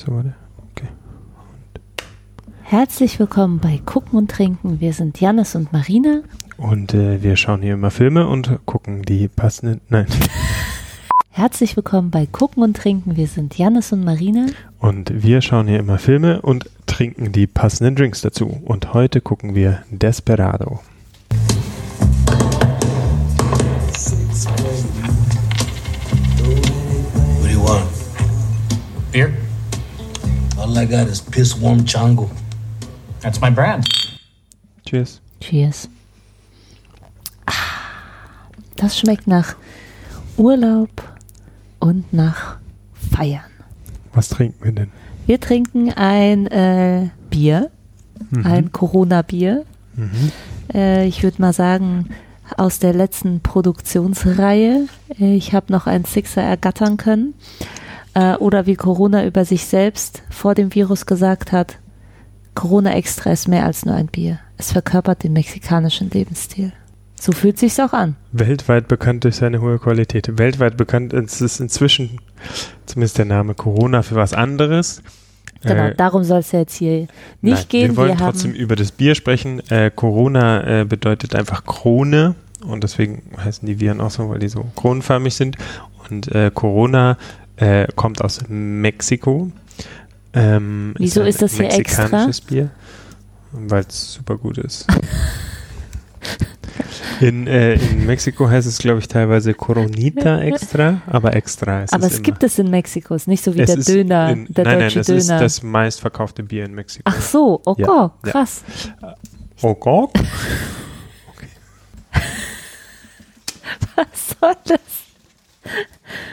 So, warte. Okay. Herzlich willkommen bei Gucken und Trinken. Wir sind Jannis und Marina. Und äh, wir schauen hier immer Filme und gucken die passenden. Nein. Herzlich willkommen bei Gucken und Trinken. Wir sind Jannis und Marina. Und wir schauen hier immer Filme und trinken die passenden Drinks dazu. Und heute gucken wir Desperado. What do you want? Beer? All I got is piss warm chango. That's my brand. Cheers. Cheers. Ah, Das schmeckt nach Urlaub und nach Feiern. Was trinken wir denn? Wir trinken ein äh, Bier, ein Corona-Bier. Mhm. Äh, ich würde mal sagen, aus der letzten Produktionsreihe. Äh, ich habe noch einen Sixer ergattern können. Äh, oder wie Corona über sich selbst vor dem Virus gesagt hat, Corona Extra ist mehr als nur ein Bier. Es verkörpert den mexikanischen Lebensstil. So fühlt sich's auch an. Weltweit bekannt durch seine hohe Qualität. Weltweit bekannt es ist inzwischen zumindest der Name Corona für was anderes. Genau, Äh, darum soll es jetzt hier nicht Nein, gehen. Wir wollen haben, trotzdem über das Bier sprechen. Äh, Corona äh, bedeutet einfach Krone und deswegen heißen die Viren auch so, weil die so kronenförmig sind. Und äh, Corona äh, kommt aus Mexiko. Ähm, Wieso ein ist das hier extra? mexikanisches Bier, weil es super gut ist. In, äh, in Mexiko heißt es, glaube ich, teilweise Coronita extra, aber extra ist aber es es gibt es in Mexiko, es ist nicht so wie Es der ist Döner, in, der nein, deutsche nein, das Döner. ist das meistverkaufte Bier in Mexiko. Ach so, oh Ja, Gott, ja. krass. Oh Gott. Was soll das?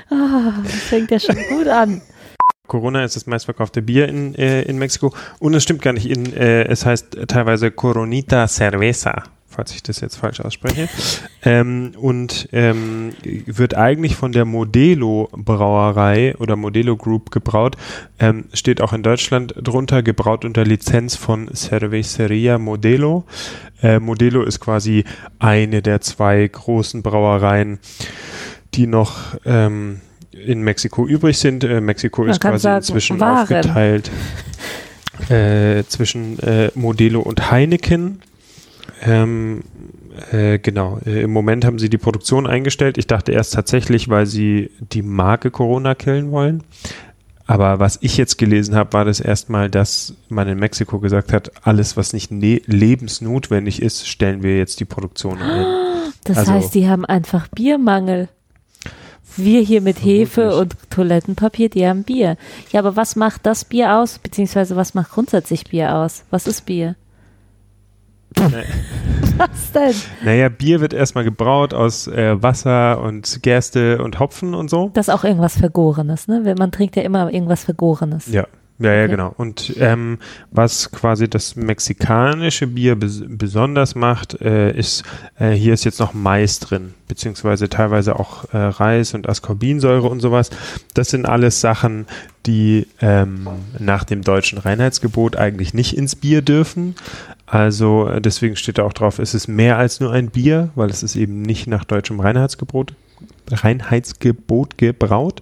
Ah, das fängt ja schon gut an. Corona ist das meistverkaufte Bier in, äh, in Mexiko. Und es stimmt gar nicht. In, äh, es heißt teilweise Coronita Cerveza, falls ich das jetzt falsch ausspreche. ähm, und ähm, wird eigentlich von der Modelo Brauerei oder Modelo Group gebraut. Ähm, steht auch in Deutschland drunter, gebraut unter Lizenz von Cerveceria Modelo. Äh, Modelo ist quasi eine der zwei großen Brauereien, die noch ähm, in Mexiko übrig sind. Äh, Mexiko Man ist quasi sagen, inzwischen Waren. aufgeteilt äh, zwischen äh, Modelo und Heineken. Ähm, äh, genau, äh, im Moment haben sie die Produktion eingestellt. Ich dachte erst tatsächlich, weil sie die Marke Corona killen wollen. Aber was ich jetzt gelesen habe, war das erstmal, dass man in Mexiko gesagt hat, alles, was nicht ne lebensnotwendig ist, stellen wir jetzt die Produktion ein. Das Also- heißt, die haben einfach Biermangel. Wir hier mit Hefe und Toilettenpapier, die haben Bier. Ja, aber was macht das Bier aus? Beziehungsweise was macht grundsätzlich Bier aus? Was ist Bier? Was denn? Naja, Bier wird erstmal gebraut aus äh, Wasser und Gerste und Hopfen und so. Das ist auch irgendwas Vergorenes, ne? Man trinkt ja immer irgendwas Vergorenes. Ja, ja, ja, Okay. genau. Und ähm, was quasi das mexikanische Bier bes besonders macht, äh, ist, äh, hier ist jetzt noch Mais drin, beziehungsweise teilweise auch äh, Reis und Ascorbinsäure und sowas. Das sind alles Sachen, die ähm, nach dem deutschen Reinheitsgebot eigentlich nicht ins Bier dürfen. Also äh, deswegen steht da auch drauf, es ist mehr als nur ein Bier, weil es ist eben nicht nach deutschem Reinheitsgebot, Reinheitsgebot gebraut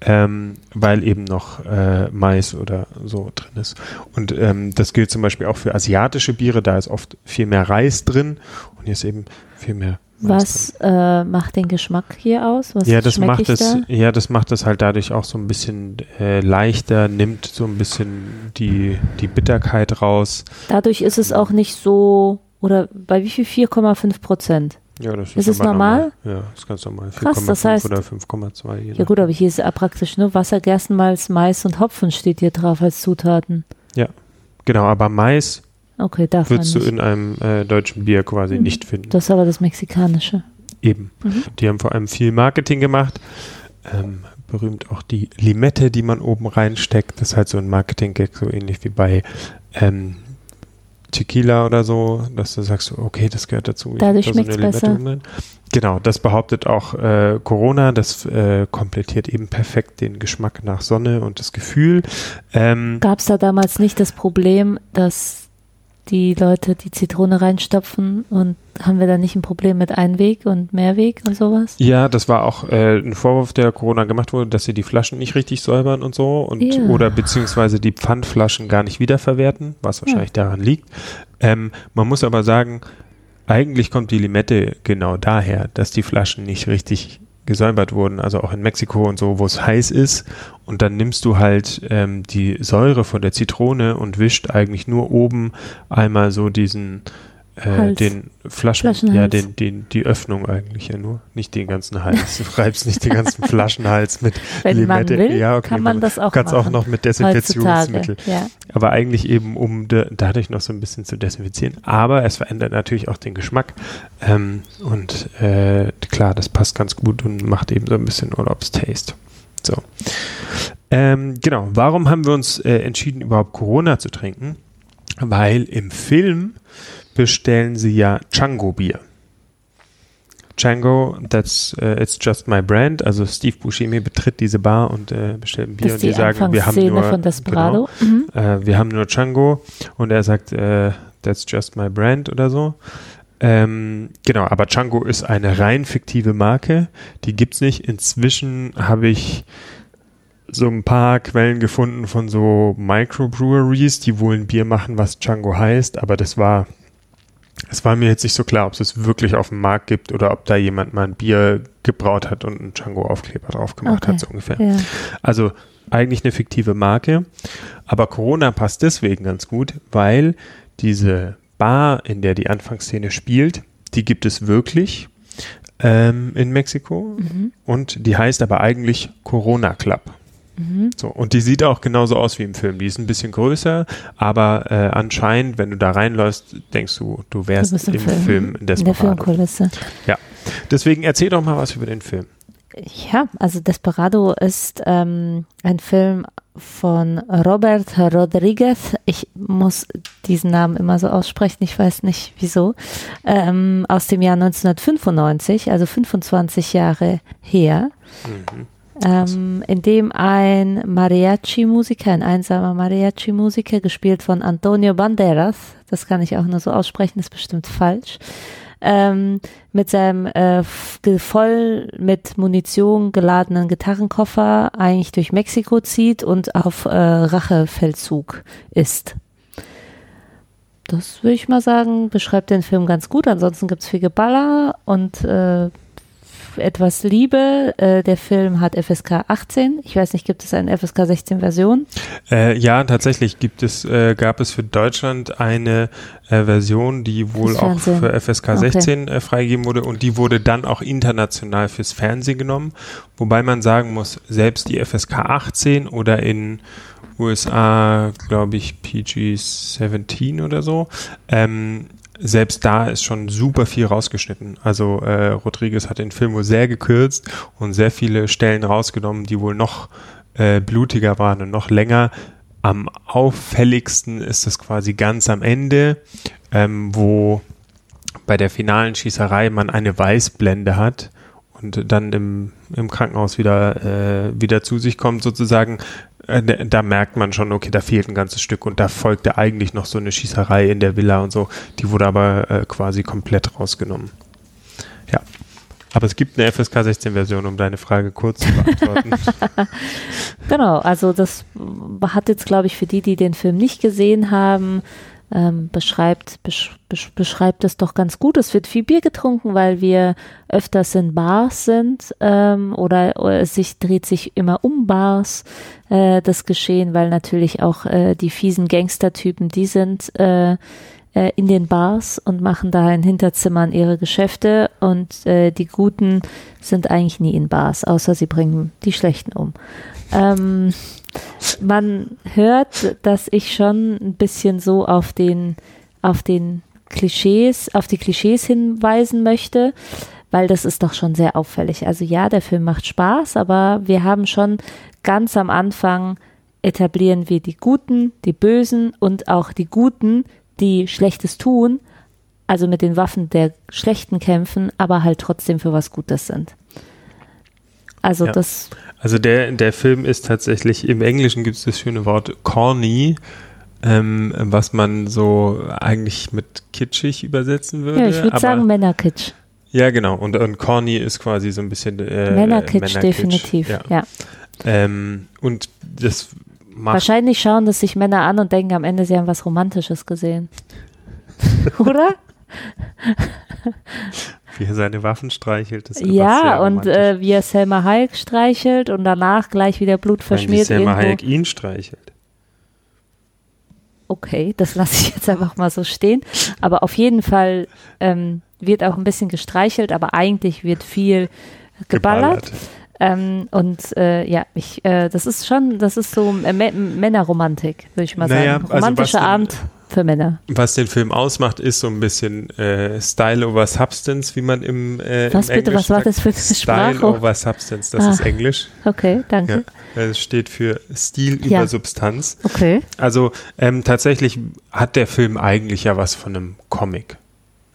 ähm, weil eben noch äh, Mais oder so drin ist. Und ähm, das gilt zum Beispiel auch für asiatische Biere, da ist oft viel mehr Reis drin und hier ist eben viel mehr Mais Was äh, macht den Geschmack hier aus? Was. Ja, das macht es, da? ja, das macht es halt dadurch auch so ein bisschen äh, leichter, nimmt so ein bisschen die, die Bitterkeit raus. Dadurch ist es auch nicht so, oder bei wie viel? 4,5 Prozent. Ja, das Ist es aber normal? Ja, ist ganz normal. Krass, 4,5 das heißt- oder 5,2. je Ja gut, aber hier ist ja praktisch nur Wasser, Gerstenmalz, Mais und Hopfen steht hier drauf als Zutaten. Genau, aber Mais Okay, darf würdest du in einem äh, deutschen Bier quasi Mhm. nicht finden. Das ist aber das Mexikanische. Eben. Mhm. Die haben vor allem viel Marketing gemacht. Ähm, berühmt auch die Limette, die man oben reinsteckt. Das ist halt so ein Marketing-Gag, so ähnlich wie bei ähm, Tequila oder so, dass du sagst, okay, das gehört dazu. Dadurch da schmeckt's Limette besser. drin. Genau, das behauptet auch äh, Corona. Das äh, komplettiert eben perfekt den Geschmack nach Sonne und das Gefühl. Ähm, Gab es da damals nicht das Problem, dass die Leute die Zitrone reinstopfen und haben wir da nicht ein Problem mit Einweg und Mehrweg und sowas? Ja, das war auch äh, ein Vorwurf, der Corona gemacht wurde, dass sie die Flaschen nicht richtig säubern und so und Ja. oder beziehungsweise die Pfandflaschen gar nicht wiederverwerten, was wahrscheinlich daran liegt. Ähm, man muss aber sagen, eigentlich kommt die Limette genau daher, dass die Flaschen nicht richtig gesäubert wurden, also auch in Mexiko und so, wo es heiß ist. Und dann nimmst du halt ähm, die Säure von der Zitrone und wischt eigentlich nur oben einmal so diesen äh, den Flaschen, Flaschenhals. ja, den, den, die Öffnung eigentlich ja nur, nicht den ganzen Hals. Du reibst nicht den ganzen Flaschenhals mit Wenn man Limette. will, ja, okay, kann man das auch kannst machen. auch noch mit Desinfektionsmittel. Ja. Aber eigentlich eben, um de, dadurch noch so ein bisschen zu desinfizieren. Aber es verändert natürlich auch den Geschmack. Ähm, und äh, klar, das passt ganz gut und macht eben so ein bisschen Urlaubstaste. So. Ähm, genau, warum haben wir uns äh, entschieden, überhaupt Corona zu trinken? Weil im Film bestellen sie ja Chango-Bier. Chango, that's uh, it's just my brand. Also Steve Buscemi betritt diese Bar und äh, bestellt ein Bier und die die sagen, wir haben nur von Desperado. Mhm. Genau, äh, wir haben nur Chango und er sagt, äh, that's just my brand oder so. Ähm, genau, aber Chango ist eine rein fiktive Marke, die gibt's nicht. Inzwischen habe ich so ein paar Quellen gefunden von so Microbreweries, die wohl ein Bier machen, was Chango heißt, aber das war, es war mir jetzt nicht so klar, ob es es wirklich auf dem Markt gibt oder ob da jemand mal ein Bier gebraut hat und einen Chango-Aufkleber drauf gemacht Okay. hat, so ungefähr. Ja. Also eigentlich eine fiktive Marke, aber Corona passt deswegen ganz gut, weil diese Bar, in der die Anfangsszene spielt, die gibt es wirklich ähm, in Mexiko Mhm. und die heißt aber eigentlich Corona Club. Mhm. So, und die sieht auch genauso aus wie im Film. Die ist ein bisschen größer, aber äh, anscheinend, wenn du da reinläufst, denkst du, du wärst Du im im Film, Film. in In der Desperado. Filmkulisse. Deswegen erzähl doch mal was über den Film. Ja, also Desperado ist ähm, ein Film von Robert Rodriguez. Ich muss diesen Namen immer so aussprechen, ich weiß nicht wieso. Ähm, aus dem Jahr 1995, also 25 Jahre her. Mhm. Ähm, in dem ein Mariachi-Musiker, ein einsamer Mariachi-Musiker, gespielt von Antonio Banderas, das kann ich auch nur so aussprechen, ist bestimmt falsch, ähm, mit seinem äh, voll mit Munition geladenen Gitarrenkoffer eigentlich durch Mexiko zieht und auf äh, Rachefeldzug ist. Das würde ich mal sagen, beschreibt den Film ganz gut. Ansonsten gibt es viel Geballer und äh, etwas Liebe. Äh, der Film hat FSK 18. Ich weiß nicht, gibt es eine FSK 16 Version? Äh, ja, tatsächlich gibt es, äh, gab es für Deutschland eine äh, Version, die wohl auch für FSK Okay. 16 äh, freigegeben wurde und die wurde dann auch international fürs Fernsehen genommen. Wobei man sagen muss, selbst die FSK 18 oder in USA, glaube ich, PG 17 oder so, ähm, selbst da ist schon super viel rausgeschnitten. Also äh, Rodriguez hat den Film wohl sehr gekürzt und sehr viele Stellen rausgenommen, die wohl noch äh, blutiger waren und noch länger. Am auffälligsten ist es quasi ganz am Ende, ähm, wo bei der finalen Schießerei man eine Weißblende hat und dann im, im Krankenhaus wieder, äh, wieder zu sich kommt sozusagen. Äh, da- da merkt man schon, okay, da fehlt ein ganzes Stück und da folgte eigentlich noch so eine Schießerei in der Villa und so. Die wurde aber äh, quasi komplett rausgenommen. Ja. Aber es gibt eine FSK 16 Version, um deine Frage kurz zu beantworten. Genau, also das hat jetzt, glaube ich, für die, die den Film nicht gesehen haben, ähm, beschreibt, besch, besch, beschreibt es doch ganz gut. Es wird viel Bier getrunken, weil wir öfters in Bars sind ähm, oder, oder es sich, dreht sich immer um Bars, äh, das Geschehen, weil natürlich auch äh, die fiesen Gangstertypen, die sind äh, äh, in den Bars und machen da in Hinterzimmern ihre Geschäfte und äh, die Guten sind eigentlich nie in Bars, außer sie bringen die Schlechten um. Ähm, man hört, dass ich schon ein bisschen so auf den, auf den Klischees, auf die Klischees hinweisen möchte, weil das ist doch schon sehr auffällig. Also ja, der Film macht Spaß, aber wir haben schon ganz am Anfang etablieren wir die Guten, die Bösen und auch die Guten, die Schlechtes tun, also mit den Waffen der Schlechten kämpfen, aber halt trotzdem für was Gutes sind. Also Ja. das, Also der, der Film ist tatsächlich, im Englischen gibt es das schöne Wort corny, ähm, was man so eigentlich mit kitschig übersetzen würde. Ja, ich würde sagen Männerkitsch. Ja, genau. Und, und corny ist quasi so ein bisschen äh, Männerkitsch, Männerkitsch. definitiv. Ja. Ja. Ähm, und das macht Wahrscheinlich schauen das sich Männer an und denken am Ende, sie haben was Romantisches gesehen. Oder? Wie er seine Waffen streichelt. Ist Ja, und äh, wie er Selma Hayek streichelt und danach gleich wieder Blut Vor allem, wie verschmiert Selma irgendwo. Hayek ihn streichelt. Okay, das lasse ich jetzt einfach mal so stehen. Aber auf jeden Fall ähm, wird auch ein bisschen gestreichelt, aber eigentlich wird viel geballert. Ähm, und äh, ja, ich, äh, das ist schon, das ist so äh, Mä- Männerromantik, würde ich mal Naja, sagen. also Romantischer was denn- Abend für Männer. Was den Film ausmacht, ist so ein bisschen äh, Style over Substance, wie man im, äh, Was im bitte, was Englischen war das für eine Style Sprache? over Substance, das Ah. ist Englisch. Okay, danke. Ja. Es steht für Stil Ja. über Substanz. Okay. Also ähm, tatsächlich hat der Film eigentlich ja was von einem Comic.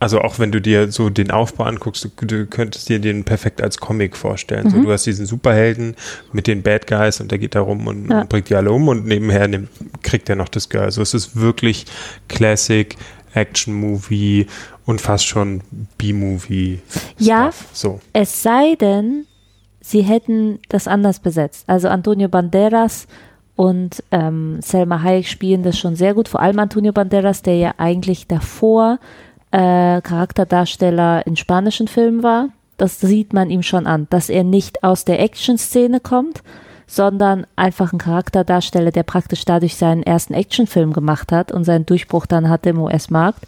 Also auch wenn du dir so den Aufbau anguckst, du, du könntest dir den perfekt als Comic vorstellen. So, Mhm. du hast diesen Superhelden mit den Bad Guys und der geht da rum und, Ja. und bringt die alle um und nebenher nimmt, kriegt er noch das Girl. Also es ist wirklich Classic Action Movie und fast schon B-Movie. Ja. So. Es sei denn, sie hätten das anders besetzt. Also Antonio Banderas und ähm, Selma Hayek spielen das schon sehr gut. Vor allem Antonio Banderas, der ja eigentlich davor äh, Charakterdarsteller in spanischen Filmen war. Das sieht man ihm schon an, dass er nicht aus der Action-Szene kommt, sondern einfach ein Charakterdarsteller, der praktisch dadurch seinen ersten Actionfilm gemacht hat und seinen Durchbruch dann hatte im US-Markt.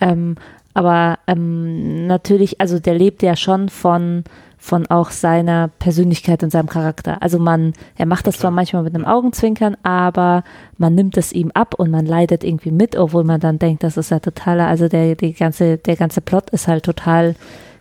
Ähm, aber ähm, natürlich, also der lebt ja schon von, von auch seiner Persönlichkeit und seinem Charakter. Also man, er macht das zwar manchmal mit einem Augenzwinkern, aber man nimmt es ihm ab und man leidet irgendwie mit, obwohl man dann denkt, das ist ja totaler, also der, die ganze, der ganze Plot ist halt total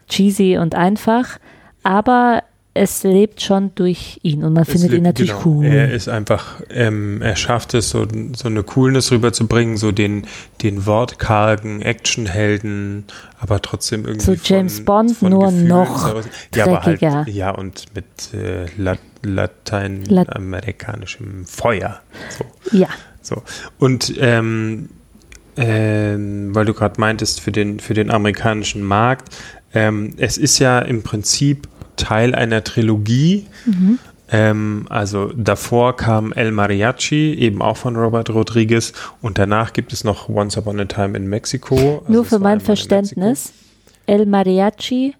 cheesy und einfach, aber es lebt schon durch ihn und man Es findet ihn lebt- natürlich genau. cool. Er ist einfach, ähm, er schafft es, so, so eine Coolness rüberzubringen, so den, den wortkargen Actionhelden, aber trotzdem irgendwie. So James von, Bond, von nur Gefühlen noch heraus- ja, aber halt, ja, und mit äh, Lat lateinamerikanischem Feuer. So. Ja, So. Und ähm, ähm, weil du gerade meintest, für den, für den amerikanischen Markt, ähm, es ist ja im Prinzip Teil einer Trilogie. Ähm, also davor kam El Mariachi, eben auch von Robert Rodriguez, und danach gibt es noch Once Upon a Time in Mexico. Also Nur für mein Verständnis, El Mariachi,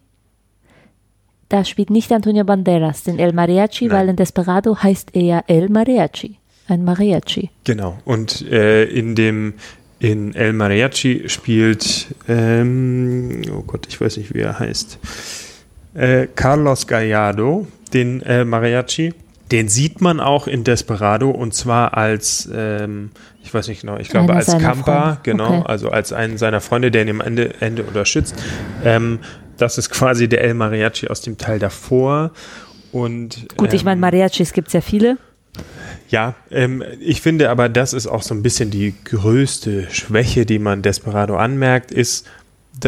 da spielt nicht Antonio Banderas, den El Mariachi, Nein. weil in Desperado heißt er ja El Mariachi, ein Mariachi. Genau. Und äh, in dem in El Mariachi spielt, ähm, oh Gott, ich weiß nicht, wie er heißt, äh, Carlos Gallardo, den äh, Mariachi. Den sieht man auch in Desperado und zwar als, ähm, ich weiß nicht genau, ich glaube Einer als Camper, genau, Okay. also als einen seiner Freunde, der ihn am Ende, Ende unterstützt. Ähm, das ist quasi der El Mariachi aus dem Teil davor. Und, Gut, ich meine, ähm, Mariachis gibt es ja viele. ja, ähm, ich finde aber, das ist auch so ein bisschen die größte Schwäche, die man Desperado anmerkt, ist,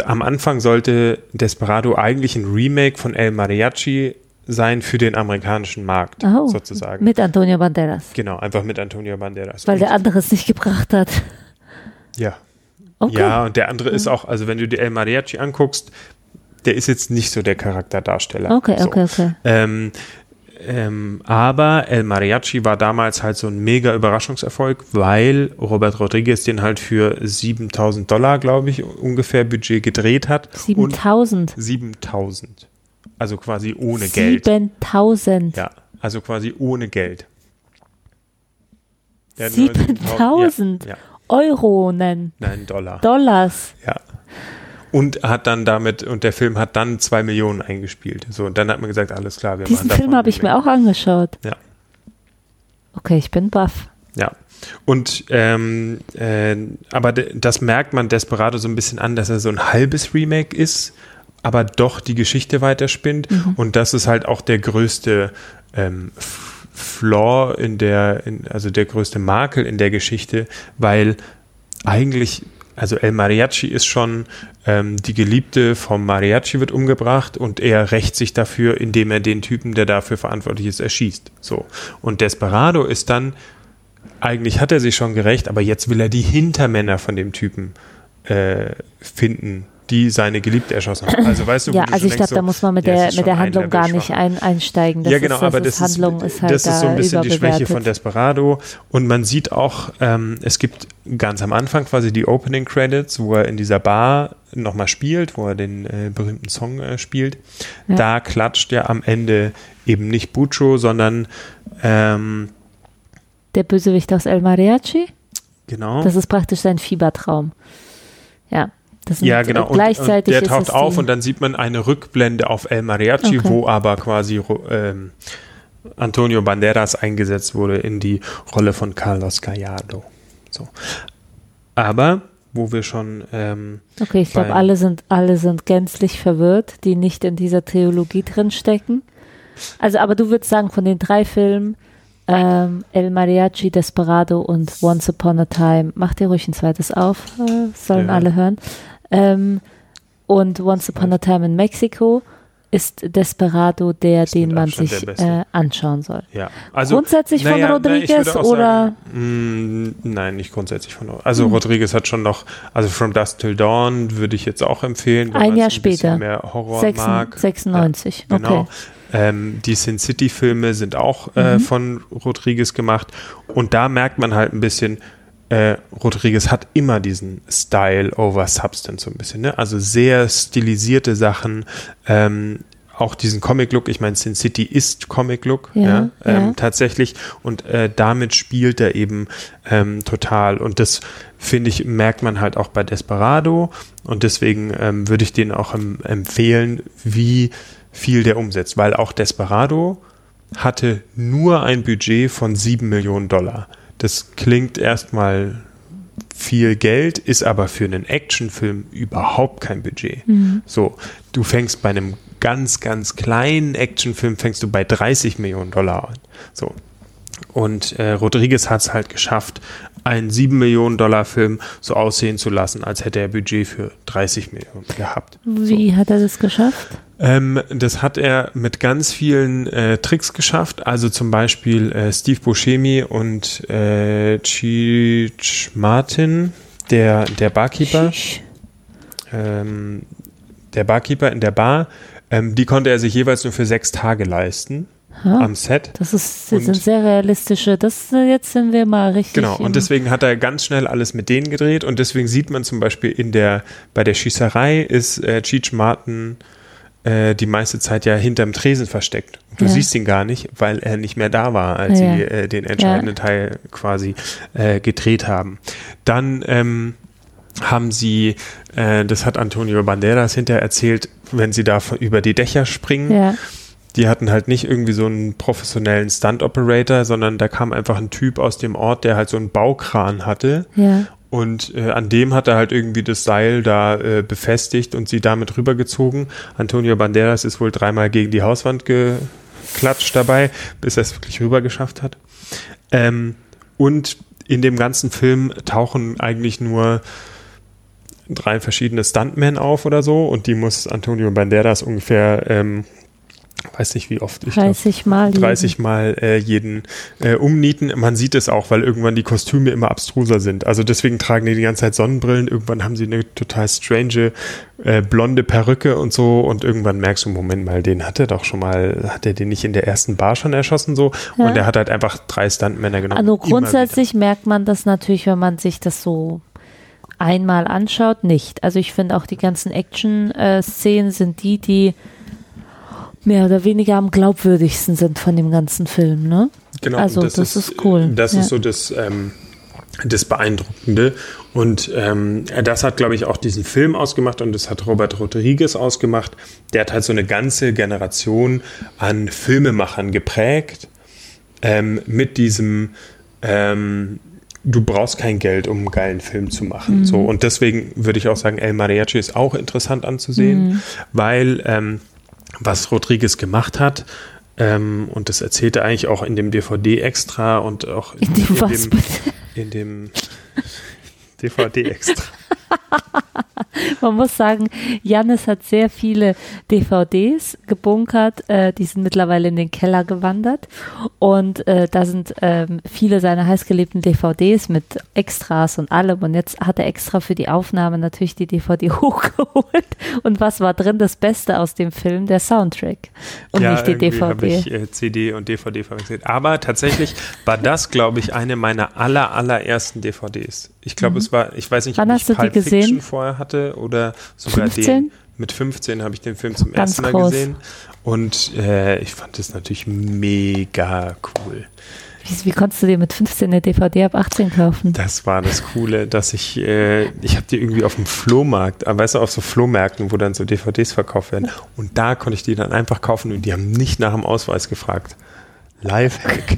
am Anfang sollte Desperado eigentlich ein Remake von El Mariachi sein für den amerikanischen Markt, Oh, sozusagen. mit Antonio Banderas, genau, einfach mit Antonio Banderas. weil Und- der andere es nicht gebracht hat. ja. Okay. Mhm. ja, und der andere ist auch, also wenn du dir El Mariachi anguckst, der ist jetzt nicht so der Charakterdarsteller. Okay, so. okay, okay. Ähm, ähm, aber El Mariachi war damals halt so ein mega Überraschungserfolg, weil Robert Rodriguez den halt für 7000 Dollar, glaube ich, ungefähr Budget gedreht hat. Und 7000. 7000. Also quasi ohne Geld. 7000. Ja, also quasi ohne Geld. Der hat nur 7000 Ja, ja, Euronen, nein, Dollar. Dollars. Ja. Und hat dann damit, und der Film hat dann zwei Millionen eingespielt. So, und dann hat man gesagt, alles klar, wir Diesen machen davon Film habe ich mir auch angeschaut. Ja. Okay, ich bin baff. Ja. Und ähm, äh, aber das merkt man Desperado so ein bisschen an, dass er so ein halbes Remake ist, aber doch die Geschichte weiterspinnt. Und das ist halt auch der größte ähm, Flaw in der, in, also der größte Makel in der Geschichte, weil eigentlich, also El Mariachi ist schon ähm, die Geliebte vom Mariachi wird umgebracht und er rächt sich dafür, indem er den Typen, der dafür verantwortlich ist, erschießt. So. Und Desperado ist dann eigentlich hat er sich schon gerecht, aber jetzt will er die Hintermänner von dem Typen äh, finden, die seine Geliebte erschossen haben. Also weißt du, Ja, du also ich glaube, da so, muss man mit der mit der Handlung gar nicht ein, einsteigen. Das ja, genau, ist, das aber ist, das, Handlung ist, ist halt das ist so ein da bisschen die Schwäche von Desperado. Und man sieht auch, ähm, es gibt ganz am Anfang quasi die Opening Credits, wo er in dieser Bar nochmal spielt, wo er den äh, berühmten Song äh, spielt. Ja. Da klatscht ja am Ende eben nicht Bucho, sondern ähm, Der Bösewicht aus El Mariachi, genau. das ist praktisch sein Fiebertraum. Ja, das Ja, genau. Und, Gleichzeitig und der taucht auf und dann sieht man eine Rückblende auf El Mariachi, Okay. wo aber quasi ähm, Antonio Banderas eingesetzt wurde in die Rolle von Carlos Gallardo. So. Aber, wo wir schon, ähm, Okay, ich glaube, alle sind, alle sind gänzlich verwirrt, die nicht in dieser Theologie drin stecken. Also, aber du würdest sagen, von den drei Filmen, ähm, El Mariachi, Desperado und Once Upon a Time, mach dir ruhig ein zweites auf, äh, sollen Ja. alle hören. Ähm, und Once Upon a Time in Mexico ist Desperado der, Ist den man sich äh, anschauen soll. ja. Also, Grundsätzlich von naja, na, ich Rodriguez auch oder? Sagen, mh, nein, nicht grundsätzlich von Also Hm. Rodriguez hat schon noch, also From Dusk Till Dawn würde ich jetzt auch empfehlen. Ein Jahr ein später. mehr Horror Sechsen- mag. 96, Genau. okay. Ähm, die Sin City-Filme sind auch äh, Mhm. von Rodriguez gemacht. Und da merkt man halt ein bisschen, äh, Rodriguez hat immer diesen Style over Substance so ein bisschen. Ne? Also sehr stilisierte Sachen. Ähm, auch diesen Comic-Look, ich meine, Sin City ist Comic-Look, Ja, ja, ähm, ja. tatsächlich. Und äh, damit spielt er eben ähm, total. Und das, finde ich, merkt man halt auch bei Desperado. Und deswegen ähm, würde ich den auch em empfehlen, wie viel der umsetzt. Weil auch Desperado hatte nur ein Budget von 7 Millionen Dollar. Das klingt erstmal viel Geld, ist aber für einen Actionfilm überhaupt kein Budget. So, du fängst bei einem ganz, ganz kleinen Actionfilm, fängst du bei 30 Millionen Dollar an. So. Und äh, Rodriguez hat es halt geschafft, einen 7 Millionen Dollar Film so aussehen zu lassen, als hätte er Budget für 30 Millionen gehabt. Wie hat er das geschafft? Ähm, das hat er mit ganz vielen äh, Tricks geschafft. Also zum Beispiel äh, Steve Buscemi und äh, Cheech Martin, der, der Barkeeper, ähm, der Barkeeper in der Bar, ähm, die konnte er sich jeweils nur für sechs Tage leisten Ha? am Set. Das, ist, das Und- sind sehr realistische. Das jetzt sind wir mal richtig. Genau, und deswegen hat er ganz schnell alles mit denen gedreht und deswegen sieht man zum Beispiel in der, bei der Schießerei ist äh, Cheech Martin äh, die meiste Zeit ja hinterm Tresen versteckt. Du Ja. siehst ihn gar nicht, weil er nicht mehr da war, als Ja. sie äh, den entscheidenden Teil quasi äh, gedreht haben. Dann ähm, haben sie, äh, das hat Antonio Banderas hinterher erzählt, wenn sie da über die Dächer springen, ja. die hatten halt nicht irgendwie so einen professionellen Stunt-Operator, sondern da kam einfach ein Typ aus dem Ort, der halt so einen Baukran hatte. Und äh, an dem hat er halt irgendwie das Seil da äh, befestigt und sie damit rübergezogen. Antonio Banderas ist wohl dreimal gegen die Hauswand geklatscht dabei, bis er es wirklich rüber geschafft hat. Ähm, und in dem ganzen Film tauchen eigentlich nur drei verschiedene Stuntmen auf oder so und die muss Antonio Banderas ungefähr, ähm, weiß nicht wie oft, ich glaub, 30 Mal. 30 Mal äh, jeden äh, umnieten. Man sieht es auch, weil irgendwann die Kostüme immer abstruser sind. Also deswegen tragen die die ganze Zeit Sonnenbrillen. Irgendwann haben sie eine total strange äh, blonde Perücke und so. Und irgendwann merkst du, Moment mal, den hat er doch schon mal, hat er den nicht in der ersten Bar schon erschossen so? Ja. Und er hat halt einfach drei Stuntmänner genommen. Also grundsätzlich merkt man das natürlich, wenn man sich das so einmal anschaut, nicht. Also ich finde auch die ganzen Action-Szenen sind die, die mehr oder weniger am glaubwürdigsten sind von dem ganzen Film, ne? Genau, Also, und das ist cool. Das Ja. ist so das, ähm, das Beeindruckende. Und ähm, das hat, glaube ich, auch diesen Film ausgemacht und das hat Robert Rodriguez ausgemacht. Der hat halt so eine ganze Generation an Filmemachern geprägt ähm, mit diesem ähm, du brauchst kein Geld, um einen geilen Film zu machen. So, und deswegen würde ich auch sagen, El Mariachi ist auch interessant anzusehen, weil ähm, was Rodriguez gemacht hat, ähm, und das erzählt er eigentlich auch in dem DVD-Extra und auch In dem was bitte? in dem DVD-Extra. Man muss sagen, Jannis hat sehr viele DVDs gebunkert. Äh, die sind mittlerweile in den Keller gewandert. Und äh, da sind ähm, viele seiner heißgeliebten DVDs mit Extras und allem. Und jetzt hat er extra für die Aufnahme natürlich die DVD hochgeholt. Und was war drin? Das Beste aus dem Film, der Soundtrack. Und ja, nicht die DVD. ich äh, CD und DVD verwechselt. Aber tatsächlich war das, glaube ich, eine meiner aller, allerersten DVDs. Ich glaube, es war, ich weiß nicht, Mhm. Wann ob ich Pulp Fiction gesehen? vorher hatte oder sogar 15? den. Mit 15 habe ich den Film zum Ganz ersten Mal groß. gesehen. Und äh, ich fand das natürlich mega cool. Wie, wie konntest du dir mit 15 eine DVD ab 18 kaufen? Das war das Coole, dass ich, äh, ich habe die irgendwie auf dem Flohmarkt, äh, weißt du, auf so Flohmärkten, wo dann so DVDs verkauft werden. Und da konnte ich die dann einfach kaufen und die haben nicht nach dem Ausweis gefragt. Lifehack.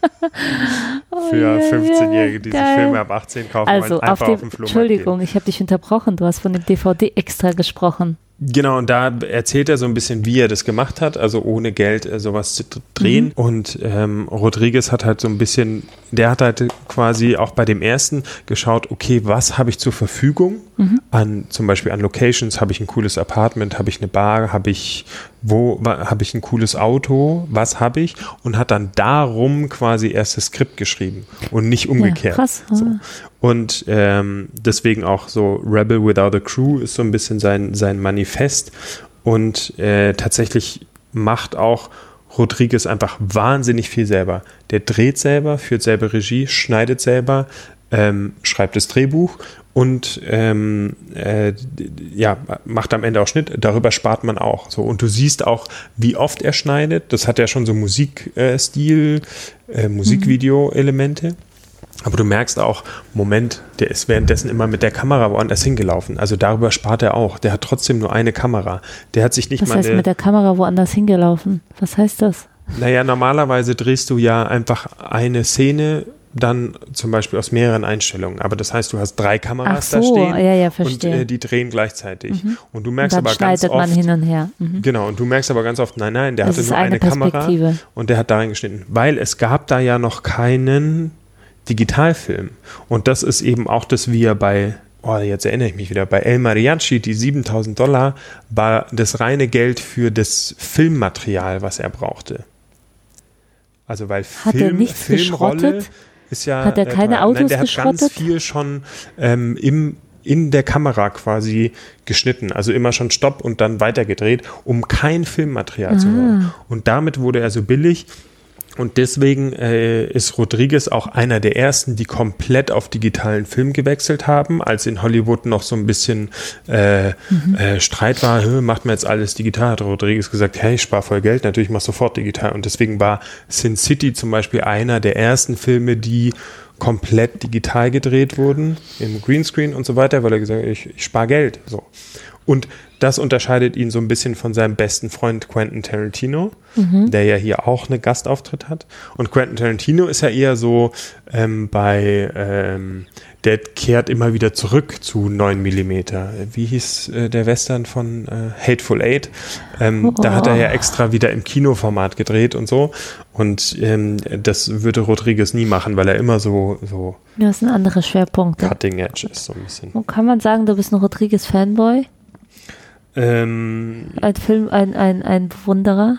Für ja, 15-Jährige, die sich Oh, geil. Filme ab 18 kaufen Also wollen, auf einfach dem, auf dem Flohmarkt Entschuldigung, ich habe dich unterbrochen. Du hast von dem DVD extra gesprochen. Genau, und da erzählt er so ein bisschen, wie er das gemacht hat, also ohne Geld äh, sowas zu dr- drehen. Mhm. Und ähm, Rodriguez hat halt so ein bisschen, der hat halt quasi auch bei dem ersten geschaut, okay, was habe ich zur Verfügung Mhm. an zum Beispiel an Locations, habe ich ein cooles Apartment, habe ich eine Bar, habe ich wo habe ich ein cooles Auto, was habe ich und hat dann darum quasi erst das Skript geschrieben und nicht umgekehrt. Ja, krass. So. Und ähm, deswegen auch so Rebel Without a Crew ist so ein bisschen sein, sein Manifest. Und äh, tatsächlich macht auch Rodriguez einfach wahnsinnig viel selber. Der dreht selber, führt selber Regie, schneidet selber, ähm, schreibt das Drehbuch und ähm, äh, ja, macht am Ende auch Schnitt. Darüber spart man auch. So. Und du siehst auch, wie oft er schneidet. Das hat ja schon so Musikstil, äh, Musikvideo-Elemente. Aber du merkst auch, Moment, der ist währenddessen immer mit der Kamera woanders hingelaufen. Also darüber spart er auch. Der hat trotzdem nur eine Kamera. Der hat sich nicht Was mal heißt eine, mit der Kamera woanders hingelaufen? Was heißt das? Naja, normalerweise drehst du ja einfach eine Szene dann zum Beispiel aus mehreren Einstellungen. Aber das heißt, du hast drei Kameras so, da stehen ja, ja, und verstehe. Mhm. äh, die drehen gleichzeitig. Und du Und merkst dann aber ganz schneidet man oft, hin und her. Mhm. Genau, und du merkst aber ganz oft, nein, nein, der Das hatte nur eine eine, Kamera und der hat da reingeschnitten. Weil es gab da ja noch keinen Digitalfilm. Und das ist eben auch das, wie er bei, oh, jetzt erinnere ich mich wieder, bei El Mariachi, die 7000 Dollar, war das reine Geld für das Filmmaterial, was er brauchte. Also weil Hat er Film, nichts Filmrolle geschrottet? ist ja. Hat er äh, keine teuer. Autos Nein, der hat geschrottet? ganz viel schon ähm, im, in der Kamera quasi geschnitten. Also immer schon Stopp und dann weitergedreht, um kein Filmmaterial zu Ah. hören. Und damit wurde er so billig. Und deswegen äh, ist Rodriguez auch einer der ersten, die komplett auf digitalen Film gewechselt haben, als in Hollywood noch so ein bisschen äh, äh, Streit war, "Hö, macht man jetzt alles digital, hat Rodriguez gesagt, hey, ich spare voll Geld, natürlich mach sofort digital. Und deswegen war Sin City zum Beispiel einer der ersten Filme, die komplett digital gedreht wurden, im Greenscreen und so weiter, weil er gesagt hat, ich, ich spare Geld. So. Und das unterscheidet ihn so ein bisschen von seinem besten Freund Quentin Tarantino, der ja hier auch eine Gastauftritt hat. Und Quentin Tarantino ist ja eher so ähm, bei, ähm, der kehrt immer wieder zurück zu 9 mm. Wie hieß äh, der Western von äh, Hateful Eight? Ähm, Da hat er ja extra wieder im Kinoformat gedreht und so. Und ähm, das würde Rodriguez nie machen, weil er immer so, so Das sind andere Schwerpunkte. cutting edge ist, so ein bisschen. Und kann man sagen, du bist ein Rodriguez-Fanboy? Ähm, Ein Film, ein, ein, ein Bewunderer?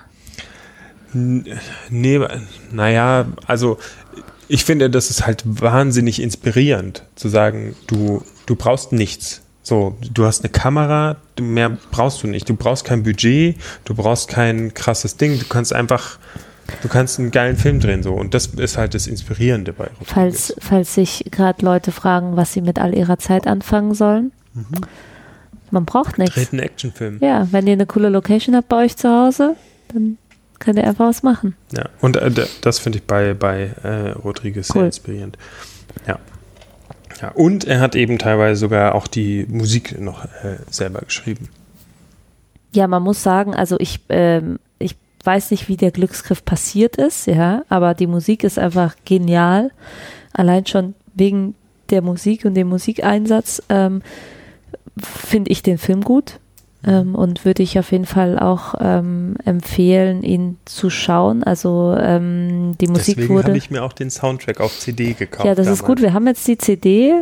Nee, naja, also ich finde, das ist halt wahnsinnig inspirierend, zu sagen, du, du brauchst nichts. So, du hast eine Kamera, mehr brauchst du nicht. Du brauchst kein Budget, du brauchst kein krasses Ding, du kannst einfach, du kannst einen geilen Film drehen, so. Und das ist halt das Inspirierende bei Rodriguez. Falls, falls sich gerade Leute fragen, was sie mit all ihrer Zeit anfangen sollen. Man braucht nichts. Dreht einen Actionfilm. Ja, wenn ihr eine coole Location habt bei euch zu Hause, dann könnt ihr einfach was machen. Ja, und äh, das finde ich bei, bei äh, Rodriguez sehr Cool. inspirierend. Ja. ja. Und er hat eben teilweise sogar auch die Musik noch äh, selber geschrieben. Ja, man muss sagen, also ich, ähm, ich weiß nicht, wie der Glücksgriff passiert ist, ja, aber die Musik ist einfach genial. Allein schon wegen der Musik und dem Musikeinsatz ähm, finde ich den Film gut ähm, und würde ich auf jeden Fall auch ähm, empfehlen, ihn zu schauen. Also ähm, die Musik Deswegen wurde. habe ich mir auch den Soundtrack auf CD gekauft. Ja, das ist damals. gut. Wir haben jetzt die CD.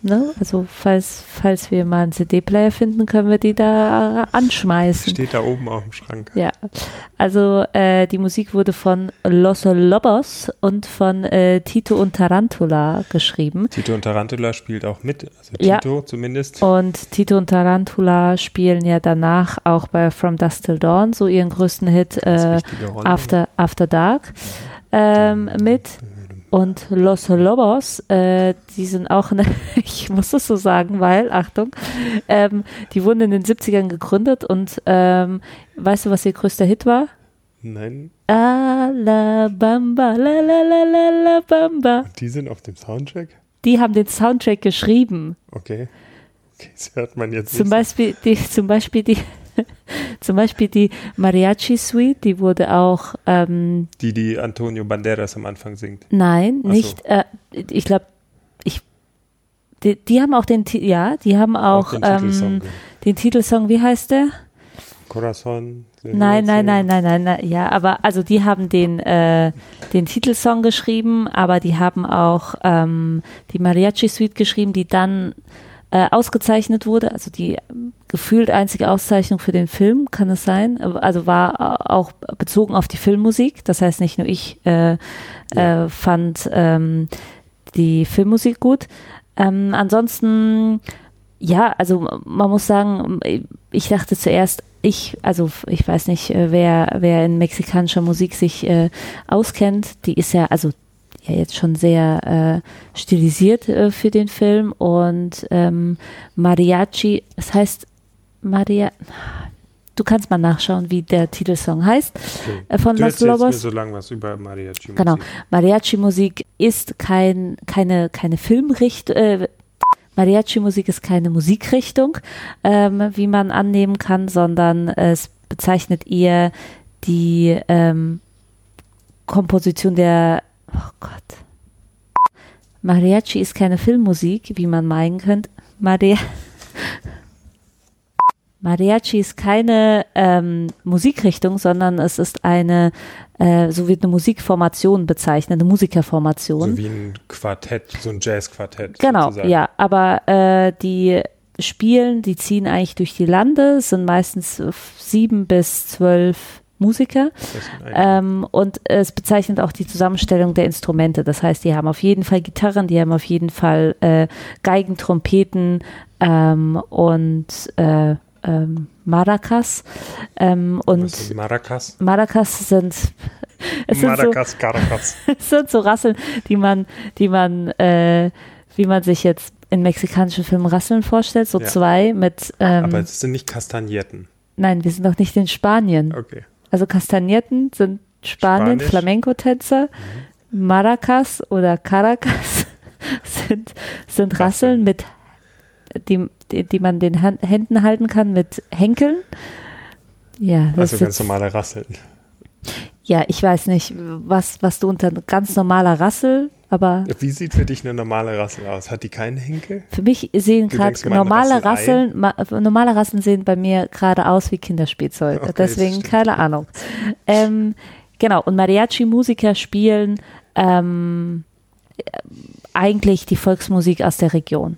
Ne? Also falls, falls wir mal einen CD-Player finden, können wir die da anschmeißen. Steht da oben auf dem Schrank. Ja, also äh, die Musik wurde von Los Lobos und von äh, Tito und Tarantula geschrieben. Tito und Tarantula spielt auch mit, also Ja. Tito zumindest. Und Tito und Tarantula spielen ja danach auch bei From Dusk Till Dawn so ihren größten Hit äh. After, After Dark ähm, mit. Und Los Lobos, äh, die sind auch, eine, ich muss das so sagen, weil, Achtung, ähm, die wurden in den 70ern gegründet und ähm, weißt du, was ihr größter Hit war? Nein, Alabamba, la la la la la bamba. die sind auf dem Soundtrack? Die haben den Soundtrack geschrieben. Okay. Okay, das hört man jetzt Zum nicht. Beispiel die, zum Beispiel die, zum Beispiel die Mariachi Suite, die wurde auch, ähm, Die, die Antonio Banderas am Anfang singt. nein, Ach so. nicht, äh, ich glaube, ich, die, die haben auch den, ja, die haben auch, den Titelsong. ähm, den Titelsong, wie heißt der? Corazon. Nein, nein, nein, nein, nein, nein, ja, aber also die haben den, äh, den Titelsong geschrieben, aber die haben auch ähm, die Mariachi Suite geschrieben, die dann äh, ausgezeichnet wurde, also die gefühlt einzige Auszeichnung für den Film, kann es sein? Also war äh, auch bezogen auf die Filmmusik, das heißt nicht nur ich äh, äh, fand ähm, die Filmmusik gut. Ähm, ansonsten, ja, also man muss sagen, ich dachte zuerst, ich, also ich weiß nicht, äh, wer, wer in mexikanischer Musik sich äh, auskennt, die ist ja, also ja jetzt schon sehr äh, stilisiert äh, für den Film und ähm, Mariachi, es heißt Maria, du kannst mal nachschauen, wie der Titelsong heißt Okay. äh, von Du Los Lobos. so lange was über Mariachi. Genau. Mariachi-Musik ist kein, keine, keine Filmrichtung, äh, Mariachi-Musik ist keine Musikrichtung, ähm, wie man annehmen kann, sondern es bezeichnet eher die ähm, Komposition der, oh Gott. Mariachi ist keine Filmmusik, wie man meinen könnte. Maria Mariachi ist keine ähm, Musikrichtung, sondern es ist eine, äh, so wird eine Musikformation bezeichnet, eine Musikerformation. So wie ein Quartett, so ein Jazzquartett. Genau, sozusagen. ja, aber äh, die spielen, die ziehen eigentlich durch die Lande, sind meistens sieben bis zwölf Musiker ähm, und es bezeichnet auch die Zusammenstellung der Instrumente. Das heißt, die haben auf jeden Fall Gitarren, die haben auf jeden Fall äh, Geigen, Trompeten ähm, und äh, ähm, Maracas. Ähm, und sind Maracas? Maracas sind es sind so, Maracas, Caracas. es sind so Rasseln, die man, die man, äh, wie man sich jetzt in mexikanischen Filmen Rasseln vorstellt, so Ja. zwei mit, ähm, Aber es sind nicht Kastagnetten. nein, wir sind noch nicht in Spanien. Okay. Also Kastagnetten sind Spanien. Flamenco-Tänzer, Maracas oder Caracas sind, sind Rasseln mit, die, die, die man den Hand, Händen halten kann mit Henkeln. Ja, das Also ist ganz normale Rasseln. ja, ich weiß nicht, was, was du unter ganz normaler Rassel, aber Wie sieht für dich eine normale Rassel aus? Hat die keinen Henkel? Für mich sehen gerade normale? Rasseln, ma, normale Rasseln sehen bei mir gerade aus wie Kinderspielzeug. Okay, Deswegen keine Ahnung. Ähm, genau, und Mariachi-Musiker spielen ähm, äh, eigentlich die Volksmusik aus der Region.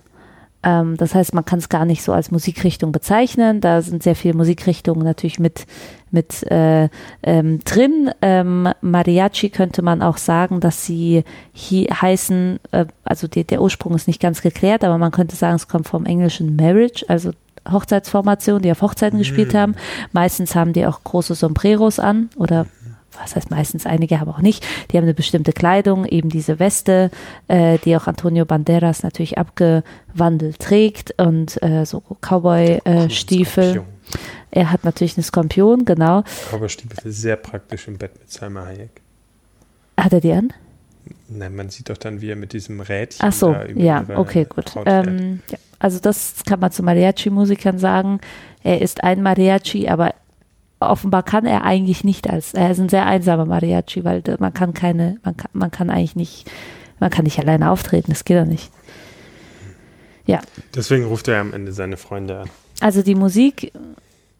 Ähm, das heißt, man kann es gar nicht so als Musikrichtung bezeichnen. Da sind sehr viele Musikrichtungen natürlich mit, mit äh, ähm, drin. Ähm, Mariachi könnte man auch sagen, dass sie hier heißen, äh, also die, der Ursprung ist nicht ganz geklärt, aber man könnte sagen, es kommt vom englischen Marriage, also Hochzeitsformation, die auf Hochzeiten gespielt haben. Meistens haben die auch große Sombreros an oder was heißt meistens, einige haben auch nicht. Die haben eine bestimmte Kleidung, eben diese Weste, äh, die auch Antonio Banderas natürlich abgewandelt trägt und äh, so Cowboy-Stiefel. Skorpion. er hat natürlich eine Skorpion, genau. Cowboystiefel ist sehr praktisch im Bett mit Salma Hayek. Hat er die an? Nein, man sieht doch dann, wie er mit diesem Rädchen Ach so, ja, okay, gut. Ähm, ja. Also das kann man zu Mariachi-Musikern sagen. Er ist ein Mariachi, aber offenbar kann er eigentlich nicht als, er ist ein sehr einsamer Mariachi, weil man kann keine, man kann, man kann eigentlich nicht, man kann nicht alleine auftreten, das geht doch nicht. Ja, Deswegen ruft er am Ende seine Freunde an. also die Musik,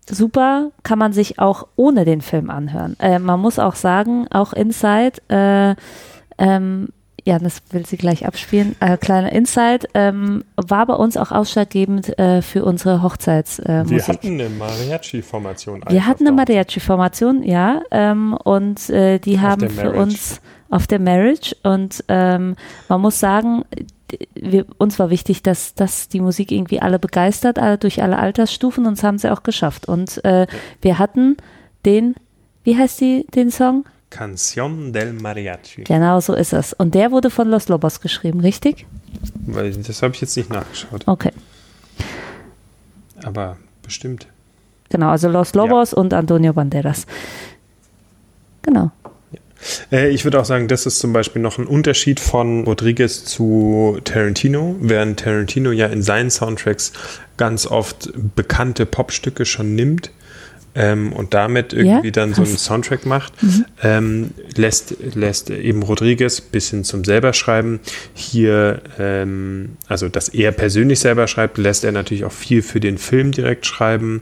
super, kann man sich auch ohne den Film anhören. Äh, man muss auch sagen, auch Inside, äh, ähm, Janis will sie gleich abspielen. Äh, kleiner Insight, ähm, war bei uns auch ausschlaggebend äh, für unsere Hochzeitsmusik. Äh, Wir hatten eine Mariachi-Formation. Wir hatten eine. Mariachi-Formation, ja, ähm, und äh, die haben der für uns auf der Marriage und ähm, man muss sagen, wir, uns war wichtig, dass, dass die Musik irgendwie alle begeistert, alle durch alle Altersstufen und das haben sie auch geschafft. Und äh, wir hatten den, wie heißt die, den Song? Canción del Mariachi. Genau so ist es. Und der wurde von Los Lobos geschrieben, richtig? Weil das habe ich jetzt nicht nachgeschaut. Okay. Aber bestimmt. Genau, also Los Lobos und Antonio Banderas. Genau. Äh, ich würde auch sagen, das ist zum Beispiel noch ein Unterschied von Rodriguez zu Tarantino, während Tarantino ja in seinen Soundtracks ganz oft bekannte Popstücke schon nimmt. Ähm, und damit irgendwie Ja? dann so einen. Soundtrack macht, ähm, lässt, lässt eben Rodriguez bis hin zum selber schreiben hier, ähm, also dass er persönlich selber schreibt, lässt er natürlich auch viel für den Film direkt schreiben.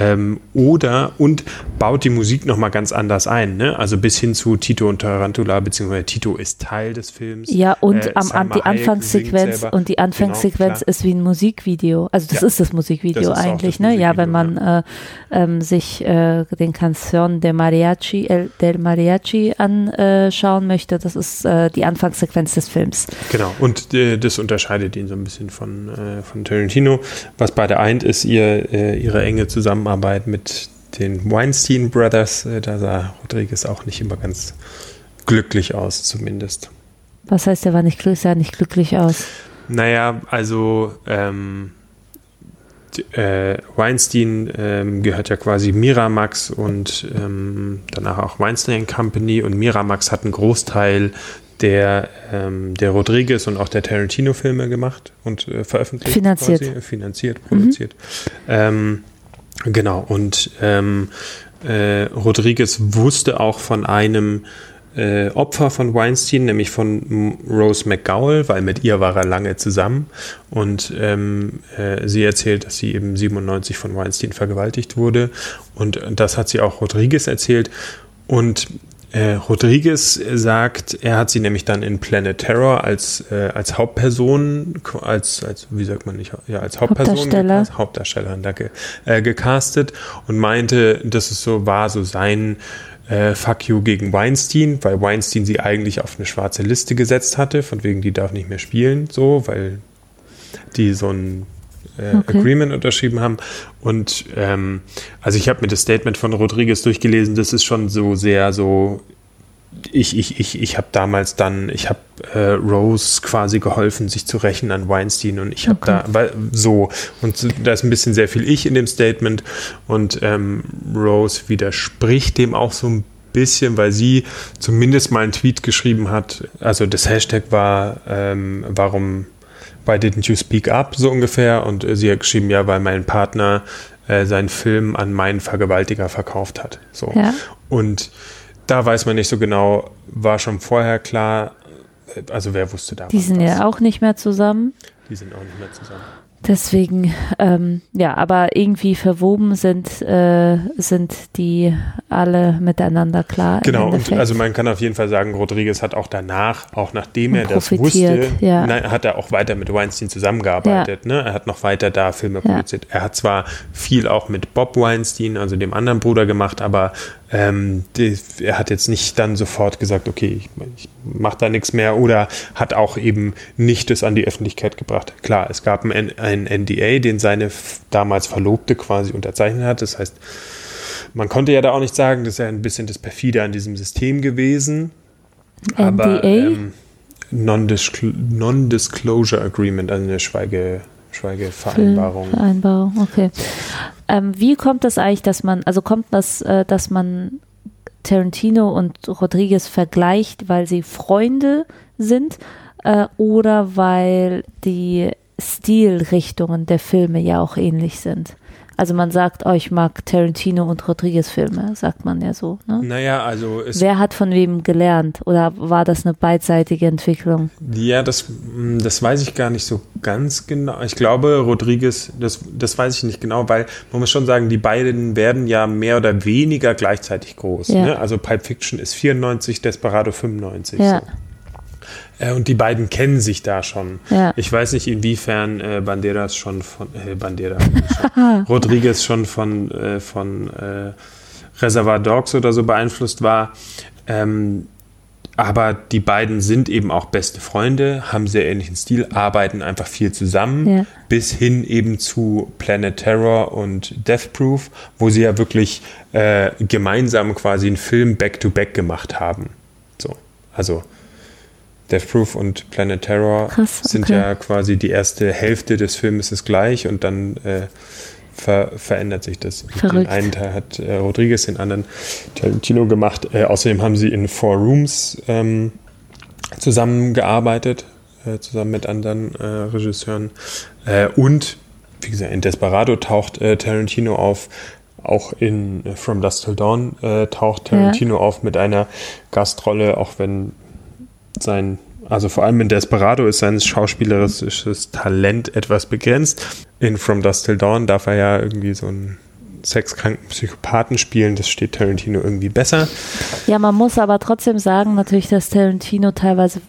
Ähm, oder und baut die Musik nochmal ganz anders ein, ne? Also bis hin zu Tito und Tarantula, beziehungsweise Tito ist Teil des Films. Ja, und Äh, am, an, die Anfangssequenz und die Anfangssequenz Genau, ist wie ein Musikvideo. Also das Ja. ist das Musikvideo Das ist eigentlich, das ne? Ja, Musikvideo, wenn man äh, ähm, sich äh, den Canción de Mariachi, El, del Mariachi anschauen möchte, das ist äh, die Anfangssequenz des Films. Genau, und äh, das unterscheidet ihn so ein bisschen von, äh, von Tarantino. Was beide eint, ist ihr, ihre enge Zusammenarbeit mit den Weinstein Brothers. Äh, da sah Rodriguez auch nicht immer ganz glücklich aus, zumindest. Was heißt, er war nicht, glück- sah nicht glücklich aus? Naja, also ähm, äh, Weinstein ähm, gehört ja quasi Miramax und ähm, danach auch Weinstein Company und Miramax hat einen Großteil der, ähm, der Rodriguez und auch der Tarantino-Filme gemacht und äh, veröffentlicht. Finanziert. Quasi, finanziert, produziert. Ähm, genau, und ähm, äh, Rodriguez wusste auch von einem äh, Opfer von Weinstein, nämlich von Rose McGowell, weil mit ihr war er lange zusammen. Und ähm, äh, sie erzählt, dass sie eben 97 von Weinstein vergewaltigt wurde. Und das hat sie auch Rodriguez erzählt. Und äh, Rodriguez sagt, er hat sie nämlich dann in Planet Terror als, äh, als Hauptperson, als, als, wie sagt man nicht, ja, als Hauptperson, Hauptdarsteller. gecast- Hauptdarstellerin, danke, äh, gecastet und meinte, dass es so war, so sein äh, Fuck you gegen Weinstein, weil Weinstein sie eigentlich auf eine schwarze Liste gesetzt hatte, von wegen, die darf nicht mehr spielen, so, weil die so ein äh, Okay. Agreement unterschrieben haben. Und ähm, also ich habe mir das Statement von Rodriguez durchgelesen, das ist schon so sehr so. Ich, ich, ich, ich habe damals dann, ich habe äh, Rose quasi geholfen, sich zu rächen an Weinstein und ich habe Okay. da, weil, so, und da ist ein bisschen sehr viel Ich in dem Statement und ähm, Rose widerspricht dem auch so ein bisschen, weil sie zumindest mal einen Tweet geschrieben hat, also das Hashtag war, ähm, warum Why didn't you speak up, so ungefähr. Und äh, sie hat geschrieben, ja, weil mein Partner äh, seinen Film an meinen Vergewaltiger verkauft hat. So. Ja. Und da weiß man nicht so genau, war schon vorher klar, äh, also wer wusste da Die was? sind ja auch nicht mehr zusammen. Die sind auch nicht mehr zusammen. Deswegen, ähm, ja, aber irgendwie verwoben sind, äh, sind die alle miteinander klar. Genau, und also man kann auf jeden Fall sagen, Rodriguez hat auch danach, auch nachdem er das wusste, ja. nein, hat er auch weiter mit Weinstein zusammengearbeitet. Ne? Er hat noch weiter da Filme Ja. produziert. Er hat zwar viel auch mit Bob Weinstein, also dem anderen Bruder, gemacht, aber ähm, die, er hat jetzt nicht dann sofort gesagt, okay, ich, ich mache da nichts mehr oder hat auch eben nicht das an die Öffentlichkeit gebracht. Klar, es gab ein, ein NDA, den seine damals Verlobte quasi unterzeichnet hat. Das heißt, man konnte ja da auch nicht sagen, das ist ja ein bisschen das Perfide an diesem System gewesen. Aber NDA? ähm, Non-Discl- Non-Disclosure Agreement, also eine Schweige, Schweigevereinbarung. Vereinbarung, okay. Ähm, wie kommt das eigentlich, dass man, also kommt das, äh, dass man Tarantino und Rodriguez vergleicht, weil sie Freunde sind äh, oder weil die Stilrichtungen der Filme ja auch ähnlich sind? Also man sagt, oh, ich mag Tarantino und Rodriguez Filme, sagt man ja so. Ne? Naja, also es Wer hat von wem gelernt oder war das eine beidseitige Entwicklung? Ja, das, mh, das weiß ich gar nicht so ganz genau. Ich glaube, Rodriguez, das, das weiß ich nicht genau, weil man muss schon sagen, die beiden werden ja mehr oder weniger gleichzeitig groß. Ja. Ne? Also Pulp Fiction ist 94, Desperado 95. Ja. So. Äh, und die beiden kennen sich da schon. Ja. Ich weiß nicht, inwiefern äh, Banderas schon von äh, Banderas, schon, Rodriguez schon von, äh, von äh, Reservoir Dogs oder so beeinflusst war. Ähm, aber die beiden sind eben auch beste Freunde, haben sehr ähnlichen Stil, arbeiten einfach viel zusammen, Ja. bis hin eben zu Planet Terror und Death Proof, wo sie ja wirklich äh, gemeinsam quasi einen Film back-to-back gemacht haben. So, also Death Proof und Planet Terror Krass, sind okay. ja quasi die erste Hälfte des Films ist gleich und dann äh, ver verändert sich das. Den einen Teil hat äh, Rodriguez, den anderen Tarantino gemacht. Äh, außerdem haben sie in Four Rooms ähm, zusammengearbeitet, äh, zusammen mit anderen äh, Regisseuren. Äh, und, wie gesagt, in Desperado taucht Tarantino auf. Auch in From Dusk Till Dawn äh, taucht Tarantino auf mit einer Gastrolle, auch wenn sein, also vor allem in Desperado ist sein schauspielerisches Talent etwas begrenzt. In From Dusk Till Dawn darf er ja irgendwie so einen sexkranken Psychopathen spielen, das steht Tarantino irgendwie besser. Ja, man muss aber trotzdem sagen, natürlich, dass Tarantino teilweise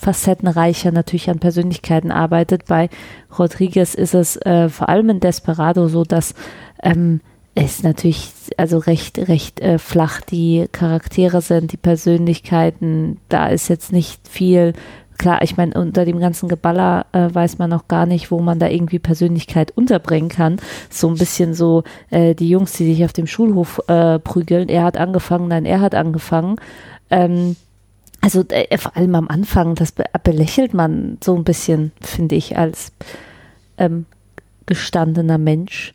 facettenreicher natürlich an Persönlichkeiten arbeitet. Bei Rodriguez ist es äh, vor allem in Desperado so, dass ähm, es natürlich also recht recht äh, flach die Charaktere sind, die Persönlichkeiten. Da ist jetzt nicht viel. Klar, ich meine, unter dem ganzen Geballer äh, weiß man noch gar nicht, wo man da irgendwie Persönlichkeit unterbringen kann. So ein bisschen so äh, die Jungs, die sich auf dem Schulhof äh, prügeln. Er hat angefangen, nein, er hat angefangen. Ähm, also äh, vor allem am Anfang, das be belächelt man so ein bisschen, finde ich, als ähm, gestandener Mensch.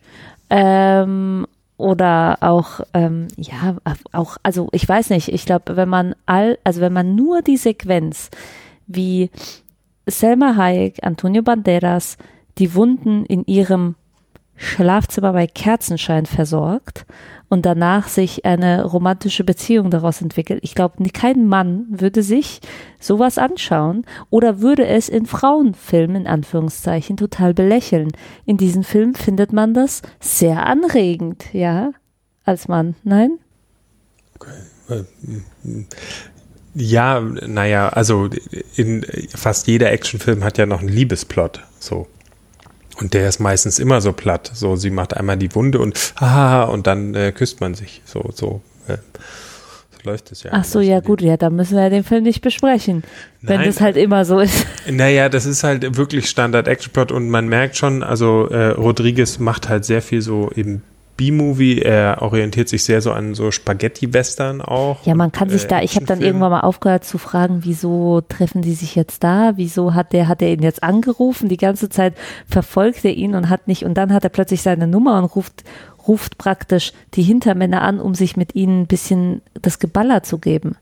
Ähm, oder auch, ähm, ja, auch, also ich weiß nicht, ich glaube, wenn man all, also wenn man nur die Sequenz, wie Selma Hayek, Antonio Banderas, die Wunden in ihrem Schlafzimmer bei Kerzenschein versorgt und danach sich eine romantische Beziehung daraus entwickelt. Ich glaube, kein Mann würde sich sowas anschauen oder würde es in Frauenfilmen in Anführungszeichen total belächeln. In diesem Film findet man das sehr anregend, ja, als Mann. Nein? Ja, naja, also in fast jeder Actionfilm hat ja noch einen Liebesplot, so. Und der ist meistens immer so platt. So, sie macht einmal die Wunde und haha, und dann äh, küsst man sich. So, so, äh, so läuft es ja. Ach so, ja gut, ja, dann müssen wir den Film nicht besprechen, wenn Nein. das halt immer so ist. Naja, das ist halt wirklich Standard-Action-Plot und man merkt schon, also äh, Rodriguez macht halt sehr viel so eben B-Movie, er orientiert sich sehr so an so Spaghetti-Western auch. Ja, man kann sich äh, da, ich habe dann irgendwann mal aufgehört zu fragen, wieso treffen die sich jetzt da? Wieso hat der, hat er ihn jetzt angerufen? Die ganze Zeit verfolgt er ihn und hat nicht, und dann hat er plötzlich seine Nummer und ruft, ruft praktisch die Hintermänner an, um sich mit ihnen ein bisschen das Geballer zu geben.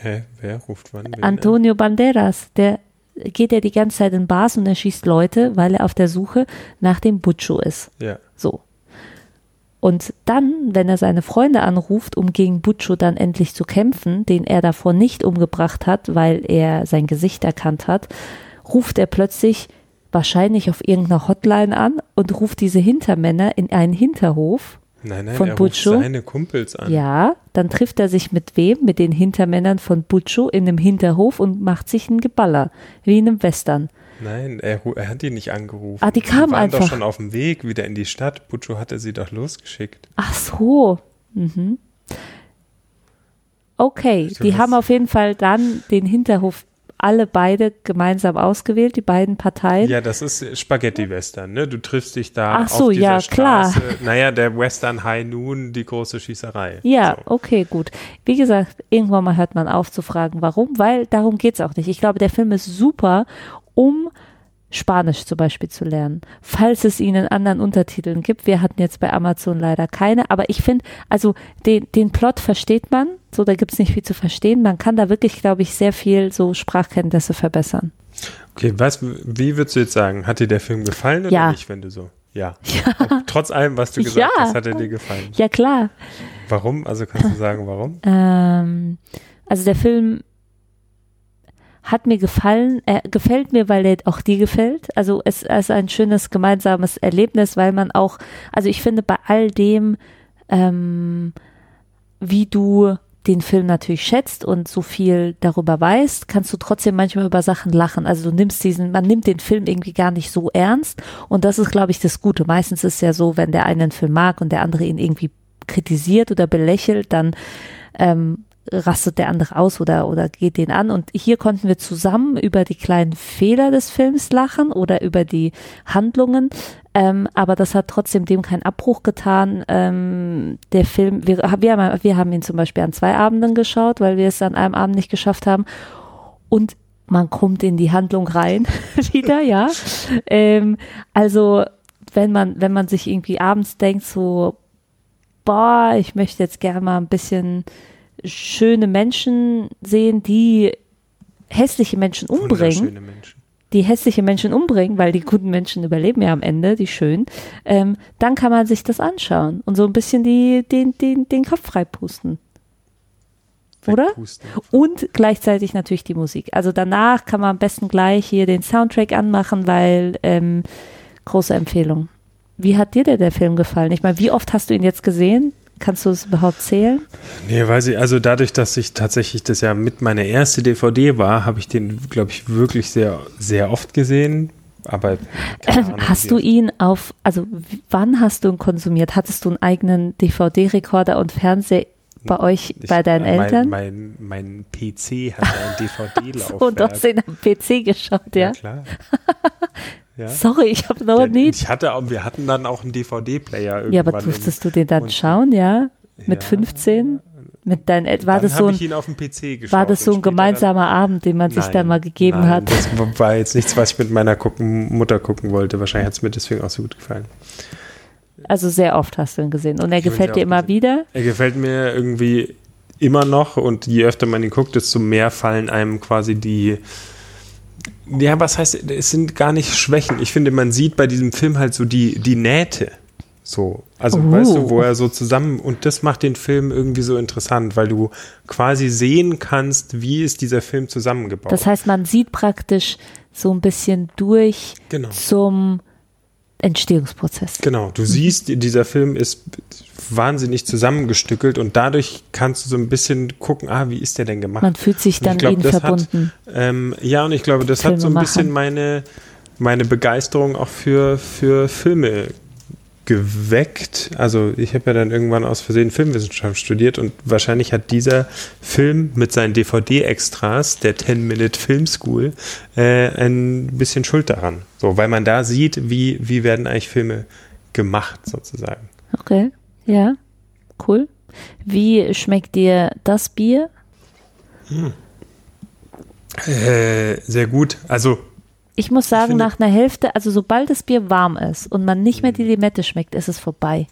Hä, wer ruft wann? Antonio Banderas, der geht ja die ganze Zeit in Bars und er schießt Leute, weil er auf der Suche nach dem Butcho ist. an? Ja. So. Und dann, wenn er seine Freunde anruft, um gegen Butcho dann endlich zu kämpfen, den er davor nicht umgebracht hat, weil er sein Gesicht erkannt hat, ruft er plötzlich wahrscheinlich auf irgendeiner Hotline an und ruft diese Hintermänner in einen Hinterhof. Nein, nein, Von er Butcho? ruft seine Kumpels an. Ja, dann trifft er sich mit wem? Mit den Hintermännern von Butcho in einem Hinterhof und macht sich einen Geballer, wie in einem Western. Nein, er, er hat ihn nicht angerufen. Ah, die kamen waren doch einfach. schon auf dem Weg wieder in die Stadt. Butcho hatte sie doch losgeschickt. Ach so. Mhm. Okay, Du die haben auf jeden Fall dann den Hinterhof alle beide gemeinsam ausgewählt, die beiden Parteien. Ja, das ist Spaghetti-Western, ne? Du triffst dich da Ach so, auf dieser ja, klar. Straße. Naja, der Western High Noon, die große Schießerei. Ja, So. okay, gut. Wie gesagt, irgendwann mal hört man auf zu fragen, warum, weil darum geht's auch nicht. Ich glaube, der Film ist super, um Spanisch zum Beispiel zu lernen, falls es ihn in anderen Untertiteln gibt. Wir hatten jetzt bei Amazon leider keine, aber ich finde, also den, den Plot versteht man, so da gibt's nicht viel zu verstehen. Man kann da wirklich, glaube ich, sehr viel so Sprachkenntnisse verbessern. Okay, was, wie würdest du jetzt sagen? Hat dir der Film gefallen oder Ja. nicht, wenn du so? Ja. Ob, trotz allem, was du gesagt Ja. hast, hat er dir gefallen. Ja, klar. Warum? Also kannst du sagen, warum? Ähm, also der Film hat mir gefallen, er gefällt mir, weil er auch dir gefällt. Also es, es ist ein schönes gemeinsames Erlebnis, weil man auch, also ich finde bei all dem, ähm, wie du den Film natürlich schätzt und so viel darüber weißt, kannst du trotzdem manchmal über Sachen lachen. Also du nimmst diesen, man nimmt den Film irgendwie gar nicht so ernst und das ist, glaube ich, das Gute. Meistens ist es ja so, wenn der eine einen Film mag und der andere ihn irgendwie kritisiert oder belächelt, dann ähm, rastet der andere aus oder, oder geht den an. Und hier konnten wir zusammen über die kleinen Fehler des Films lachen oder über die Handlungen. Ähm, aber das hat trotzdem dem keinen Abbruch getan. Ähm, der Film, wir, wir, haben, wir haben ihn zum Beispiel an zwei Abenden geschaut, weil wir es an einem Abend nicht geschafft haben. Und man kommt in die Handlung rein wieder, ja. Ähm, also wenn man, wenn man sich irgendwie abends denkt, so, boah, ich möchte jetzt gerne mal ein bisschen schöne Menschen sehen, die hässliche Menschen umbringen. Menschen. Die hässliche Menschen umbringen, weil die guten Menschen überleben ja am Ende, die schönen, ähm, dann kann man sich das anschauen und so ein bisschen die, den, den, den Kopf freipusten. Oder? Und gleichzeitig natürlich die Musik. Also danach kann man am besten gleich hier den Soundtrack anmachen, weil ähm, große Empfehlung. Wie hat dir denn der Film gefallen? Ich meine, wie oft hast du ihn jetzt gesehen? Kannst du es überhaupt zählen? Nee, weiß ich, also dadurch, dass ich tatsächlich das ja mit meiner erste DVD war, habe ich den, glaube ich, wirklich sehr, sehr oft gesehen. Aber keine Ahnung, hast du ihn auf, also wann hast du ihn konsumiert? Hattest du einen eigenen DVD-Rekorder und Fernseher bei euch, Ich- bei deinen mein, Eltern? Mein, mein PC hat ein DVD-Laufwerk. und du hast ihn am PC geschaut, ja? Ja, klar. Ja. Sorry, ich habe noch nie. Ich hatte, wir hatten dann auch einen DVD-Player irgendwann. Ja, aber durftest du den dann und- schauen, ja? Mit Ja. 15? Mit deinen Eltern? War dann das so habe ein, ich ihn auf dem PC geschaut. war das so ein gemeinsamer Abend, den man Dann, sich da mal gegeben nein, hat? Das war jetzt nichts, was ich mit meiner gucken, Mutter gucken wollte. Wahrscheinlich hat es mir deswegen auch so gut gefallen. Also sehr oft hast du ihn gesehen. Und er Ich gefällt dir immer gesehen. wieder? Er gefällt mir irgendwie immer noch und je öfter man ihn guckt, desto mehr fallen einem quasi die. Ja, was heißt, es sind gar nicht Schwächen. Ich finde, man sieht bei diesem Film halt so die, die Nähte. So. Also, Oh. weißt du, wo er so zusammen, und das macht den Film irgendwie so interessant, weil du quasi sehen kannst, wie ist dieser Film zusammengebaut. Das heißt, man sieht praktisch so ein bisschen durch Genau. zum Entstehungsprozess. Genau, du siehst, dieser Film ist wahnsinnig zusammengestückelt und dadurch kannst du so ein bisschen gucken, ah, wie ist der denn gemacht? Man fühlt sich dann glaub, verbunden. Hat, ähm, ja, und ich glaube, das hat so ein bisschen meine, meine Begeisterung auch für, für Filme geweckt. Also ich habe ja dann irgendwann aus Versehen Filmwissenschaft studiert und wahrscheinlich hat dieser Film mit seinen DVD-Extras, der 10-Minute Film School, äh, ein bisschen Schuld daran. So, weil man da sieht, wie, wie werden eigentlich Filme gemacht, sozusagen. Okay, ja, cool. Wie schmeckt dir das Bier? Äh, sehr gut. Also Ich muss sagen, finde- nach einer Hälfte, also sobald das Bier warm ist und man nicht mehr die Limette schmeckt, ist es vorbei.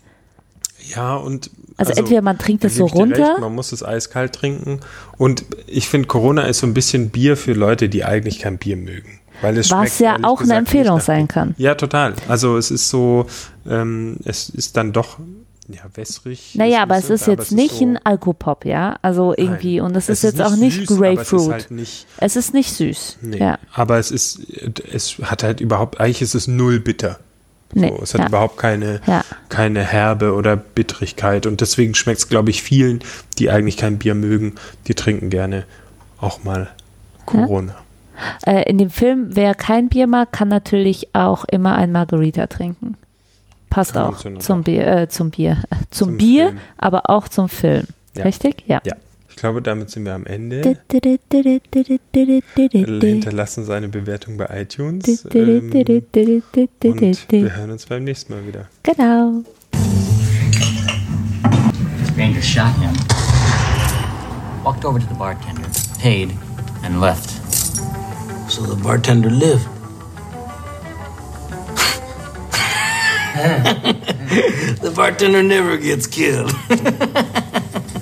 Ja, und. Also entweder man trinkt es so ich runter. Recht, man muss es eiskalt trinken. Und ich finde, Corona ist so ein bisschen Bier für Leute, die eigentlich kein Bier mögen. Weil es Was schmeckt, ja auch eine gesagt, Empfehlung nicht nach sein kann. Ja, total. Also es ist so, ähm, es ist dann doch, ja, wässrig. Naja, aber es ist jetzt nicht so, ein Alkopop, ja? Also irgendwie, Nein. und es Es ist jetzt auch nicht süß, Grapefruit. Es ist halt nicht, Es ist nicht süß. nee. Ja. Aber es ist, es hat halt überhaupt, eigentlich ist es null bitter. Nee, So, es hat ja. überhaupt keine, Ja. keine Herbe oder Bittrigkeit. Und deswegen schmeckt es, glaube ich, vielen, die eigentlich kein Bier mögen, die trinken gerne auch mal Corona. Äh, in dem Film, wer kein Bier mag, kann natürlich auch immer ein Margarita trinken. Passt auch zum. Bier, äh, zum Bier, äh, zum, Zum Bier, Film. aber auch zum Film. Ja. Richtig? Ja. Ja, ich glaube, damit sind wir am Ende. Genau. Hinterlassen seine Bewertung bei iTunes. Ähm, und wir hören uns beim nächsten Mal wieder. Genau. Stranger shot him. Walked over to the bartender, paid, and left. So the bartender lived. the bartender never gets killed.